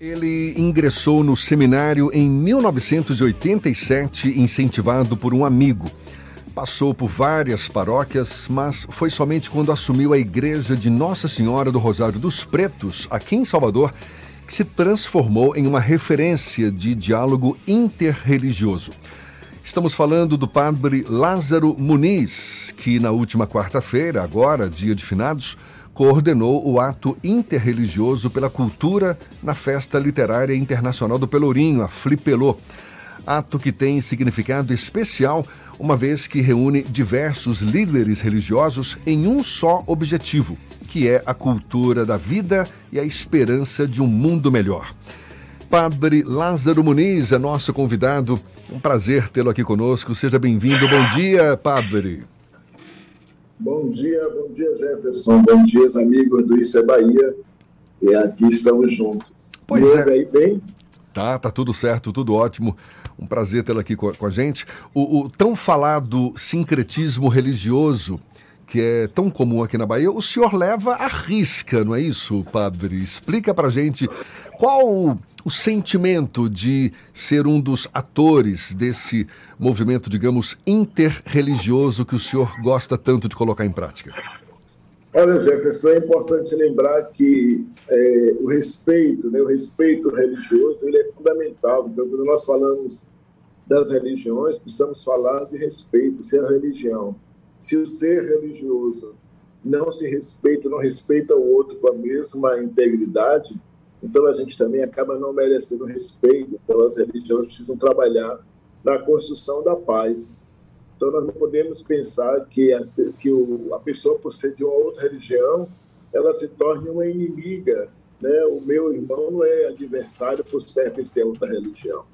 Ele ingressou no seminário em 1987, incentivado por um amigo. Passou por várias paróquias, mas foi somente quando assumiu a igreja de Nossa Senhora do Rosário dos Pretos, aqui em Salvador, que se transformou em uma referência de diálogo interreligioso. Estamos falando do padre Lázaro Muniz, que na última quarta-feira, agora, dia de finados, coordenou o ato interreligioso pela cultura na Festa Literária Internacional do Pelourinho, a Flipelô. Ato que tem significado especial, uma vez que reúne diversos líderes religiosos em um só objetivo, que é a cultura da vida e a esperança de um mundo melhor. Padre Lázaro Muniz é nosso convidado. Um prazer tê-lo aqui conosco. Seja bem-vindo. Bom dia, Padre. Bom dia, bom dia, Jefferson. Bom dia, amigos do Isso é Bahia. E aqui estamos juntos. Pois Me é. aí bem? Tá, tá tudo certo, tudo ótimo. Um prazer tê-lo aqui com, com, a gente. O, o tão falado sincretismo religioso que é tão comum aqui na Bahia, o senhor leva a risca, não é isso, padre? Explica pra gente qual o sentimento de ser um dos atores desse movimento, digamos, interreligioso que o senhor gosta tanto de colocar em prática? Olha, Jefferson, é importante lembrar que é, o respeito, né, o respeito religioso, ele é fundamental. Então, quando nós falamos das religiões, precisamos falar de respeito, se a religião, se o ser religioso não se respeita, não respeita o outro com a mesma integridade, então a gente também acaba não merecendo respeito. Então as religiões precisam trabalhar na construção da paz. Então nós não podemos pensar que a, que o, a pessoa por ser de uma outra religião ela se torne uma inimiga. Né? O meu irmão não é adversário por pertencer a outra religião.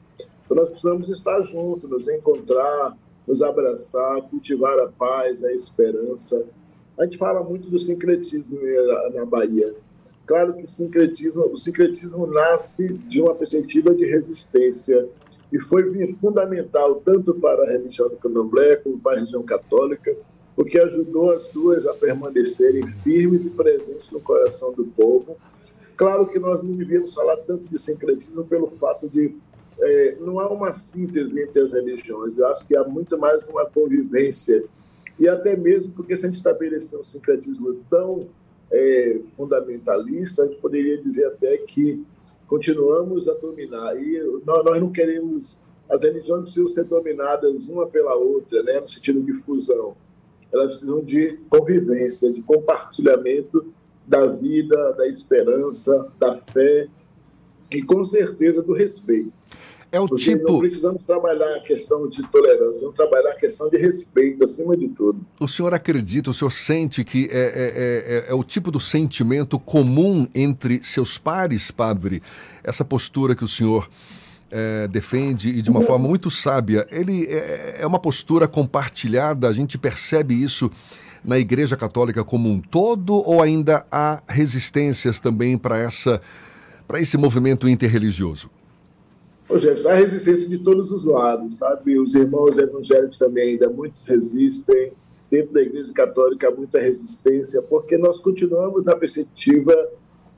Então nós precisamos estar juntos, nos encontrar, nos abraçar, cultivar a paz, a esperança. A gente fala muito do sincretismo na Bahia. Claro que sincretismo, o sincretismo nasce de uma perspectiva de resistência e foi fundamental tanto para a religião do candomblé como para a religião católica, porque ajudou as duas a permanecerem firmes e presentes no coração do povo. Claro que nós não devíamos falar tanto de sincretismo pelo fato de é, não há uma síntese entre as religiões. Eu acho que há muito mais uma convivência e até mesmo porque se a gente estabelecer um sincretismo tão é, fundamentalista, a gente poderia dizer até que continuamos a dominar. E nós, nós não queremos. As religiões precisam ser dominadas uma pela outra, né, no sentido de fusão. Elas precisam de convivência, de compartilhamento da vida, da esperança, da fé e, com certeza, do respeito. É o Porque tipo. Não precisamos trabalhar a questão de tolerância, vamos trabalhar a questão de respeito, acima de tudo. O senhor acredita, o senhor sente que é, é, é, é o tipo do sentimento comum entre seus pares, padre? Essa postura que o senhor. É, defende e de uma forma muito sábia. Ele é, é uma postura compartilhada, a gente percebe isso na Igreja Católica como um todo ou ainda há resistências também para essa para esse movimento interreligioso? Ô, Jefferson, há resistência de todos os lados, sabe? Os irmãos evangélicos também ainda muitos resistem. Dentro da Igreja Católica há muita resistência, porque nós continuamos na perspectiva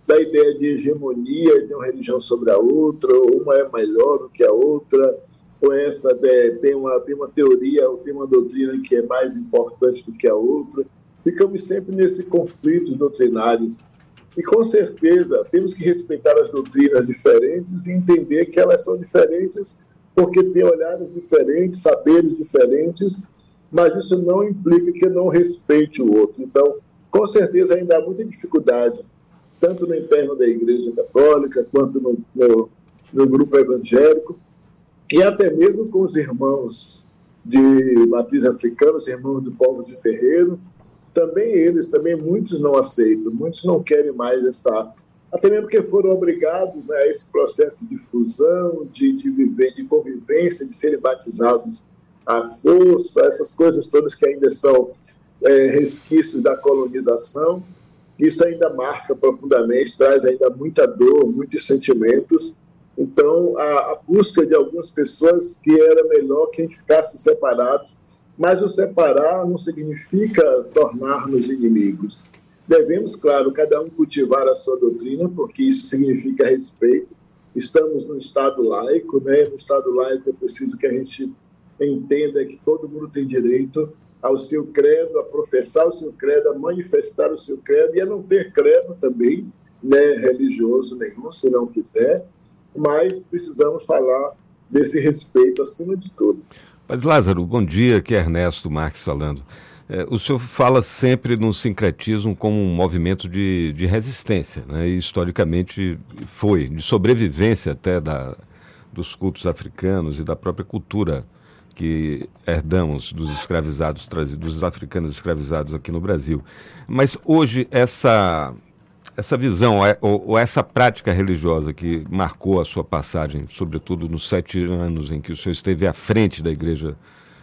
da ideia de hegemonia de uma religião sobre a outra, uma é melhor do que a outra, ou essa é, tem, uma, tem uma teoria ou tem uma doutrina que é mais importante do que a outra. Ficamos sempre nesse conflito doutrinários. E com certeza temos que respeitar as doutrinas diferentes e entender que elas são diferentes porque têm olhares diferentes, saberes diferentes, mas isso não implica que não respeite o outro. Então, com certeza ainda há muita dificuldade, tanto no interno da Igreja Católica, quanto no, no, no grupo evangélico, e até mesmo com os irmãos de matriz africana, os irmãos do povo de terreiro, também eles, também muitos não aceitam, muitos não querem mais essa. Até mesmo porque foram obrigados né, a esse processo de fusão, de, de viver, de convivência, de serem batizados à força, essas coisas todas que ainda são é, resquícios da colonização. Isso ainda marca profundamente, traz ainda muita dor, muitos sentimentos. Então, a, a busca de algumas pessoas que era melhor que a gente ficasse separados mas o separar não significa tornar-nos inimigos. Devemos, claro, cada um cultivar a sua doutrina, porque isso significa respeito, estamos no Estado laico, né? No Estado laico é preciso que a gente entenda que todo mundo tem direito ao seu credo, a professar o seu credo, a manifestar o seu credo e a não ter credo também, né, religioso nenhum, se não quiser, mas precisamos falar desse respeito acima de tudo. Mas, Lázaro, bom dia, aqui é Ernesto Marques falando. É, o senhor fala sempre no sincretismo como um movimento de, de resistência, né? e historicamente foi, de sobrevivência até da, dos cultos africanos e da própria cultura que herdamos dos escravizados dos africanos escravizados aqui no Brasil. Mas hoje essa essa visão é, ou, ou, essa prática religiosa que marcou a sua passagem, sobretudo nos sete anos em que o senhor esteve à frente da igreja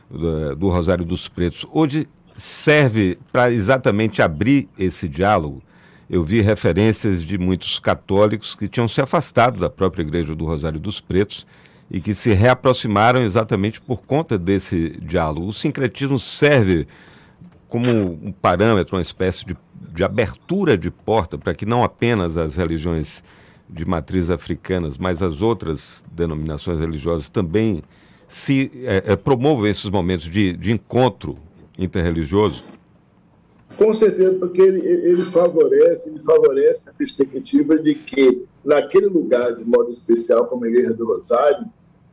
do, do Rosário dos Pretos, hoje serve para exatamente abrir esse diálogo. Eu vi referências de muitos católicos que tinham se afastado da própria igreja do Rosário dos Pretos e que se reaproximaram exatamente por conta desse diálogo. O sincretismo serve como um parâmetro, uma espécie de de abertura de porta para que não apenas as religiões de matriz africanas, mas as outras denominações religiosas também se é, promovam esses momentos de, de encontro interreligioso? Com certeza, porque ele, ele favorece, ele favorece a perspectiva de que naquele lugar de modo especial, como a Igreja do Rosário,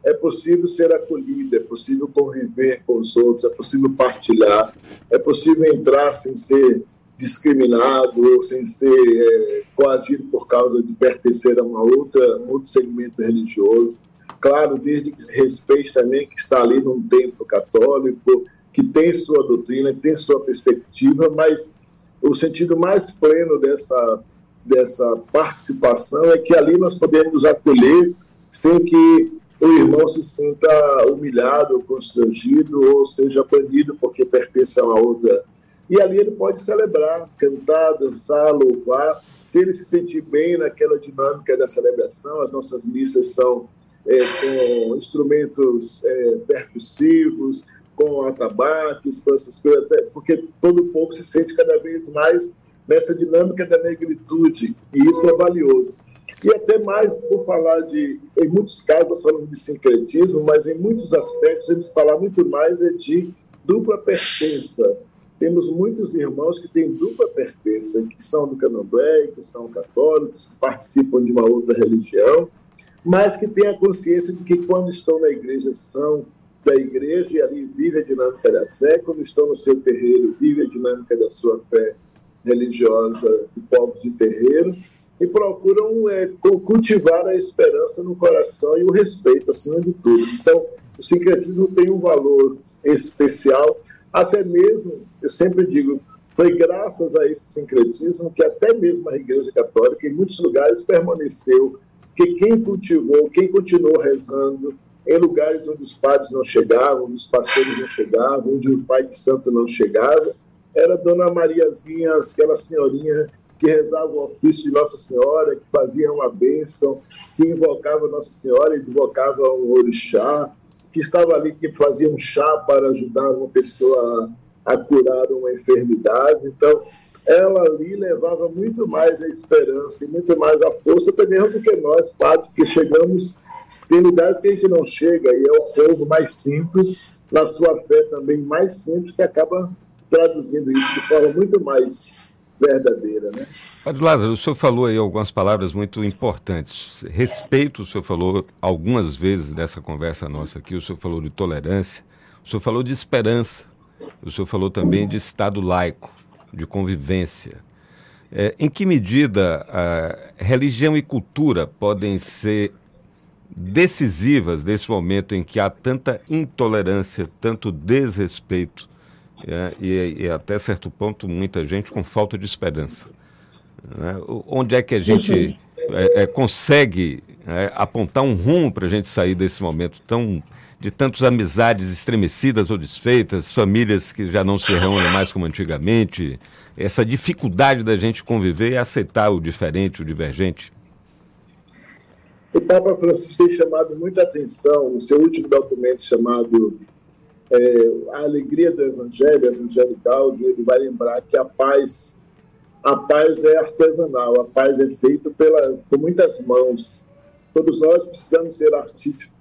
é possível ser acolhido, é possível conviver com os outros, é possível partilhar, é possível entrar sem ser discriminado ou sem ser é, coagido por causa de pertencer a uma outra, um outro segmento religioso. Claro, desde que se respeite também que está ali num templo católico, que tem sua doutrina, que tem sua perspectiva, mas o sentido mais pleno dessa, dessa participação é que ali nós podemos acolher sem que o irmão se sinta humilhado, constrangido ou seja banido porque pertence a uma outra e ali ele pode celebrar, cantar, dançar, louvar, se ele se sentir bem naquela dinâmica da celebração. As nossas missas são é, com instrumentos é, percussivos, com atabaques, com essas coisas, porque todo povo se sente cada vez mais nessa dinâmica da negritude, e isso é valioso. E até mais, por falar de, em muitos casos, nós falamos de sincretismo, mas em muitos aspectos eles falam muito mais é de dupla pertença, temos muitos irmãos que têm dupla pertença, que são do candomblé, que são católicos, que participam de uma outra religião, mas que têm a consciência de que quando estão na igreja são da igreja e ali vive a dinâmica da fé, quando estão no seu terreiro vive a dinâmica da sua fé religiosa de povos de terreiro e procuram é, cultivar a esperança no coração e o respeito acima de tudo. Então, o sincretismo tem um valor especial até mesmo, eu sempre digo, foi graças a esse sincretismo que até mesmo a Igreja Católica, em muitos lugares, permaneceu, que quem cultivou, quem continuou rezando, em lugares onde os padres não chegavam, onde os pastores não chegavam, onde o Pai de Santo não chegava, era Dona Mariazinha, aquela senhorinha que rezava o ofício de Nossa Senhora, que fazia uma bênção, que invocava Nossa Senhora, invocava um orixá, que estava ali, que fazia um chá para ajudar uma pessoa a, curar uma enfermidade. Então, ela ali levava muito mais a esperança e muito mais a força, até mesmo do que nós, padres, que chegamos em lugares que a gente não chega, e é o povo mais simples, na sua fé também mais simples, que acaba traduzindo isso de forma muito mais verdadeira. Né? Padre Lázaro, o senhor falou aí algumas palavras muito importantes. Respeito, o senhor falou algumas vezes nessa conversa nossa aqui, o senhor falou de tolerância, o senhor falou de esperança, o senhor falou também de Estado laico, de convivência. É, em que medida a religião e cultura podem ser decisivas nesse momento em que há tanta intolerância, tanto desrespeito é, e, e, até certo ponto muita gente com falta de esperança. Né? Onde é que a gente é, é, consegue é, apontar um rumo para a gente sair desse momento tão de tantas amizades estremecidas ou desfeitas, famílias que já não se reúnem mais como antigamente, essa dificuldade da gente conviver e aceitar o diferente, o divergente? O Papa Francisco tem chamado muita atenção no seu último documento chamado é, a alegria do Evangelho, evangelical, ele vai lembrar que a paz, a paz é artesanal, a paz é feita pela, por muitas mãos. Todos nós precisamos ser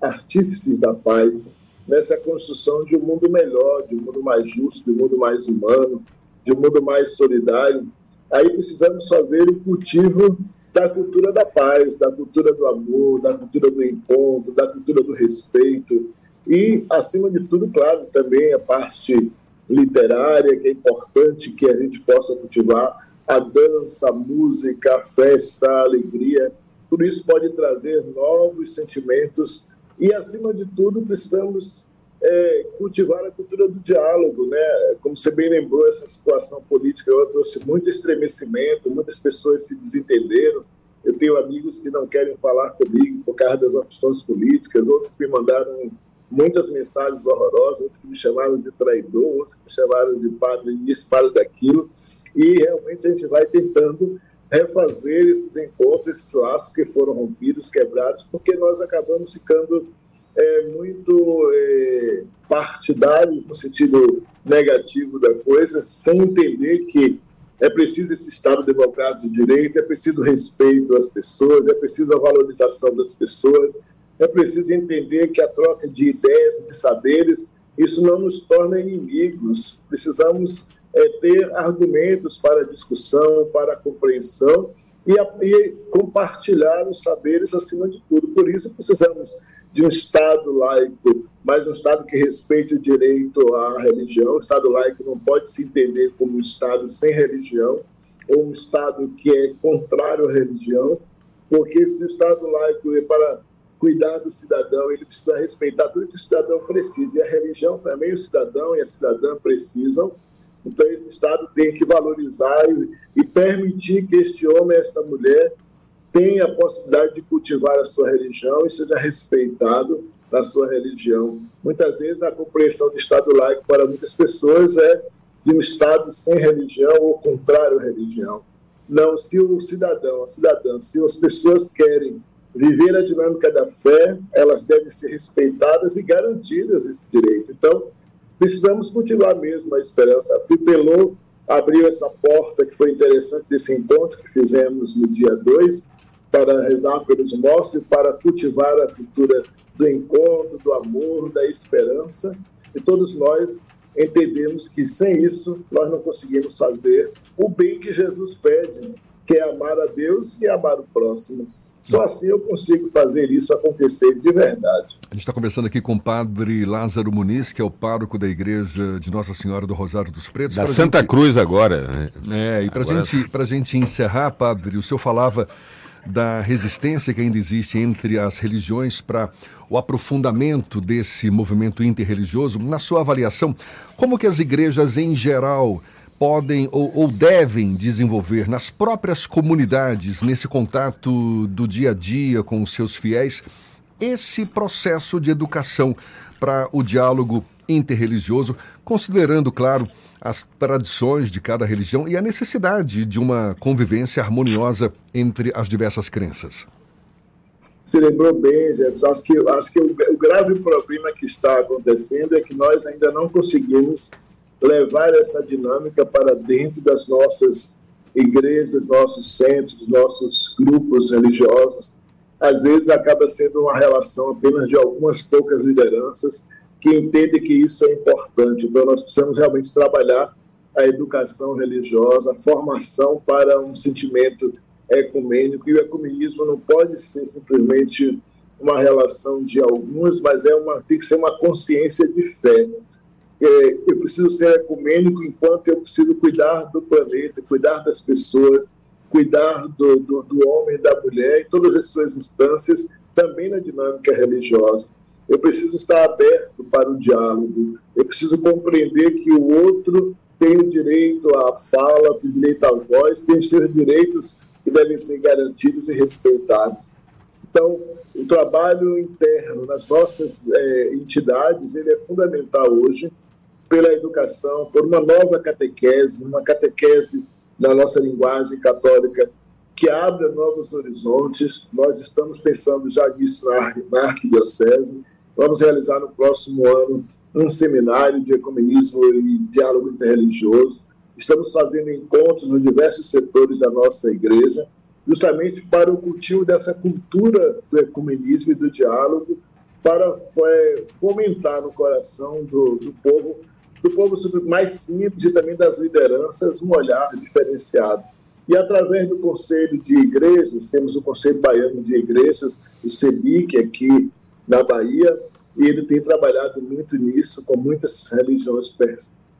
artífices da paz nessa construção de um mundo melhor, de um mundo mais justo, de um mundo mais humano, de um mundo mais solidário. Aí precisamos fazer o cultivo da cultura da paz, da cultura do amor, da cultura do encontro, da cultura do respeito e, acima de tudo, claro, também a parte literária, que é importante que a gente possa cultivar, a dança, a música, a festa, a alegria, tudo isso pode trazer novos sentimentos e, acima de tudo, precisamos é, cultivar a cultura do diálogo, né? Como você bem lembrou, essa situação política trouxe muito estremecimento, muitas pessoas se desentenderam. Eu tenho amigos que não querem falar comigo por causa das opções políticas, outros que me mandaram muitas mensagens horrorosas, outros que me chamaram de traidor, outros que me chamaram de padre disso, padre daquilo. E realmente a gente vai tentando refazer esses encontros, esses laços que foram rompidos, quebrados, porque nós acabamos ficando é, muito é, partidários no sentido negativo da coisa, sem entender que é preciso esse Estado democrático de direito, é preciso respeito às pessoas, é preciso a valorização das pessoas, é preciso entender que a troca de ideias, de saberes, isso não nos torna inimigos. Precisamos é, ter argumentos para discussão, para compreensão e, e compartilhar os saberes acima de tudo. Por isso precisamos de um Estado laico, mas um Estado que respeite o direito à religião. O Estado laico não pode se entender como um Estado sem religião, ou um Estado que é contrário à religião, porque se o Estado laico é para cuidar do cidadão, ele precisa respeitar tudo que o cidadão precisa, e a religião também, o cidadão e a cidadã precisam. Então, esse Estado tem que valorizar e, e permitir que este homem, esta mulher, tenha a possibilidade de cultivar a sua religião e seja respeitado na sua religião. Muitas vezes a compreensão de Estado laico para muitas pessoas é de um Estado sem religião ou contrário à religião. Não, se o cidadão, a cidadã, se as pessoas querem viver a dinâmica da fé, elas devem ser respeitadas e garantidas esse direito. Então, precisamos cultivar mesmo a esperança. A FIPELO abriu essa porta que foi interessante desse encontro que fizemos no dia 2, para rezar pelos mortos e para cultivar a cultura do encontro, do amor, da esperança. E todos nós entendemos que sem isso nós não conseguimos fazer o bem que Jesus pede, que é amar a Deus e amar o próximo. Só assim eu consigo fazer isso acontecer de verdade. A gente está conversando aqui com o padre Lázaro Muniz, que é o pároco da igreja de Nossa Senhora do Rosário dos Pretos. Da Santa gente... Cruz agora. Né? É, e para agora... gente, a gente encerrar, padre, o senhor falava da resistência que ainda existe entre as religiões para o aprofundamento desse movimento interreligioso. Na sua avaliação, como que as igrejas em geral podem ou, ou, devem desenvolver nas próprias comunidades, nesse contato do dia a dia com os seus fiéis, esse processo de educação para o diálogo interreligioso, considerando, claro, as tradições de cada religião e a necessidade de uma convivência harmoniosa entre as diversas crenças. Se lembrou bem, Jefferson. Acho que, acho que o, o grave problema que está acontecendo é que nós ainda não conseguimos levar essa dinâmica para dentro das nossas igrejas, dos nossos centros, dos nossos grupos religiosos. Às vezes acaba sendo uma relação apenas de algumas poucas lideranças que entende que isso é importante. Então, nós precisamos realmente trabalhar a educação religiosa, a formação para um sentimento ecumênico. E o ecumenismo não pode ser simplesmente uma relação de alguns, mas é uma, tem que ser uma consciência de fé. É, eu preciso ser ecumênico enquanto eu preciso cuidar do planeta, cuidar das pessoas, cuidar do, do, do homem e da mulher, em todas as suas instâncias, também na dinâmica religiosa eu preciso estar aberto para o diálogo, eu preciso compreender que o outro tem o direito à fala, tem o direito à voz, tem os seus direitos que devem ser garantidos e respeitados. Então, o trabalho interno nas nossas é, entidades ele é fundamental hoje pela educação, por uma nova catequese, uma catequese na nossa linguagem católica que abra novos horizontes. Nós estamos pensando já nisso na, arquidiocese. Vamos realizar no próximo ano um seminário de ecumenismo e diálogo interreligioso. Estamos fazendo encontros nos diversos setores da nossa igreja justamente para o cultivo dessa cultura do ecumenismo e do diálogo, para é, fomentar no coração do, do povo, do povo mais simples e também das lideranças, um olhar diferenciado. E através do Conselho de Igrejas, temos o Conselho Baiano de Igrejas, o CEBIC, aqui na Bahia, e ele tem trabalhado muito nisso, com muitas religiões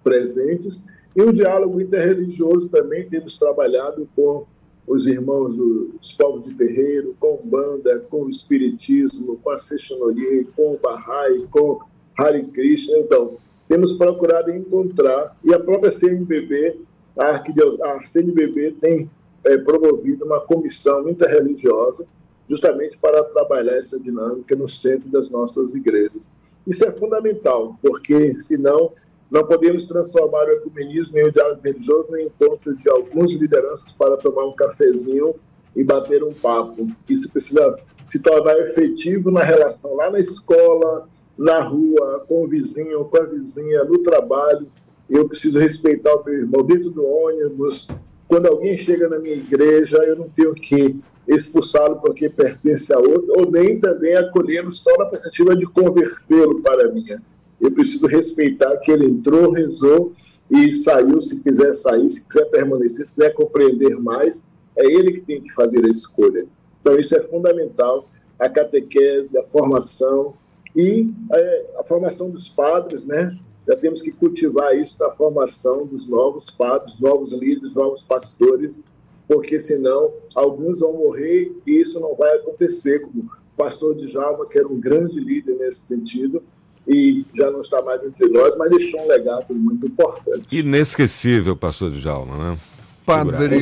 presentes. E o diálogo interreligioso também temos trabalhado com os irmãos dos povos de terreiro, com banda, com o espiritismo, com a Seixonoria, com o Bahá'í, com Hare Krishna. Então, temos procurado encontrar, e a própria CNBB, a, a CNBB tem é, promovido uma comissão interreligiosa justamente para trabalhar essa dinâmica no centro das nossas igrejas. Isso é fundamental, porque senão não podemos transformar o ecumenismo em um diálogo religioso no encontro de algumas lideranças para tomar um cafezinho e bater um papo. Isso precisa se tornar efetivo na relação lá na escola, na rua, com o vizinho, com a vizinha, no trabalho. Eu preciso respeitar o meu irmão dentro do ônibus. Quando alguém chega na minha igreja, eu não tenho que expulsá-lo porque pertence a outro, ou nem também acolhê-lo só na perspectiva de convertê-lo para a minha eu preciso respeitar que ele entrou, rezou e saiu, se quiser sair, se quiser permanecer, se quiser compreender mais, é ele que tem que fazer a escolha. Então, isso é fundamental, a catequese, a formação e é, a formação dos padres, né? Já temos que cultivar isso na formação dos novos padres, novos líderes, novos pastores, porque senão alguns vão morrer e isso não vai acontecer, como o pastor de Java, que era um grande líder nesse sentido, e já não está mais entre nós, mas deixou um legado muito importante. Inesquecível, pastor Djalma, né? Padre,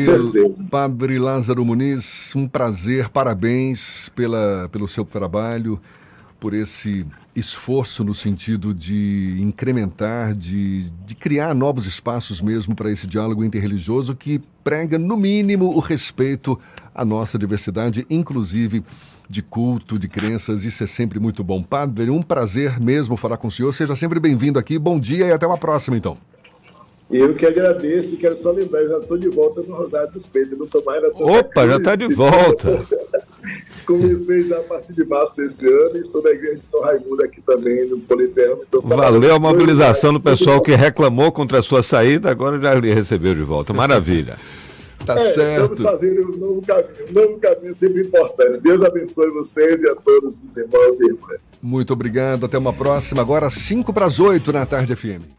Padre Lázaro Muniz, um prazer, parabéns pela, pelo seu trabalho, por esse esforço no sentido de incrementar, de, de criar novos espaços mesmo para esse diálogo interreligioso que prega, no mínimo, o respeito à nossa diversidade, inclusive de culto, de crenças. Isso é sempre muito bom. Padre, um prazer mesmo falar com o senhor. Seja sempre bem-vindo aqui. Bom dia e até uma próxima, então. Eu que agradeço e quero só lembrar, já estou de volta no Rosário dos Peitos, não estou mais nessa Opa, já está de volta. Comecei já a partir de março desse ano e estou na igreja de São Raimundo aqui também, no Politeama. Então, Valeu a mobilização do pessoal que reclamou contra a sua saída, agora já lhe recebeu de volta. Maravilha. Tá é, certo. Estamos fazendo um novo caminho. Um novo caminho sempre importante. Deus abençoe vocês e a todos os irmãos e irmãs. Muito obrigado. Até uma próxima. Agora, 5 para as 8 na tarde FM.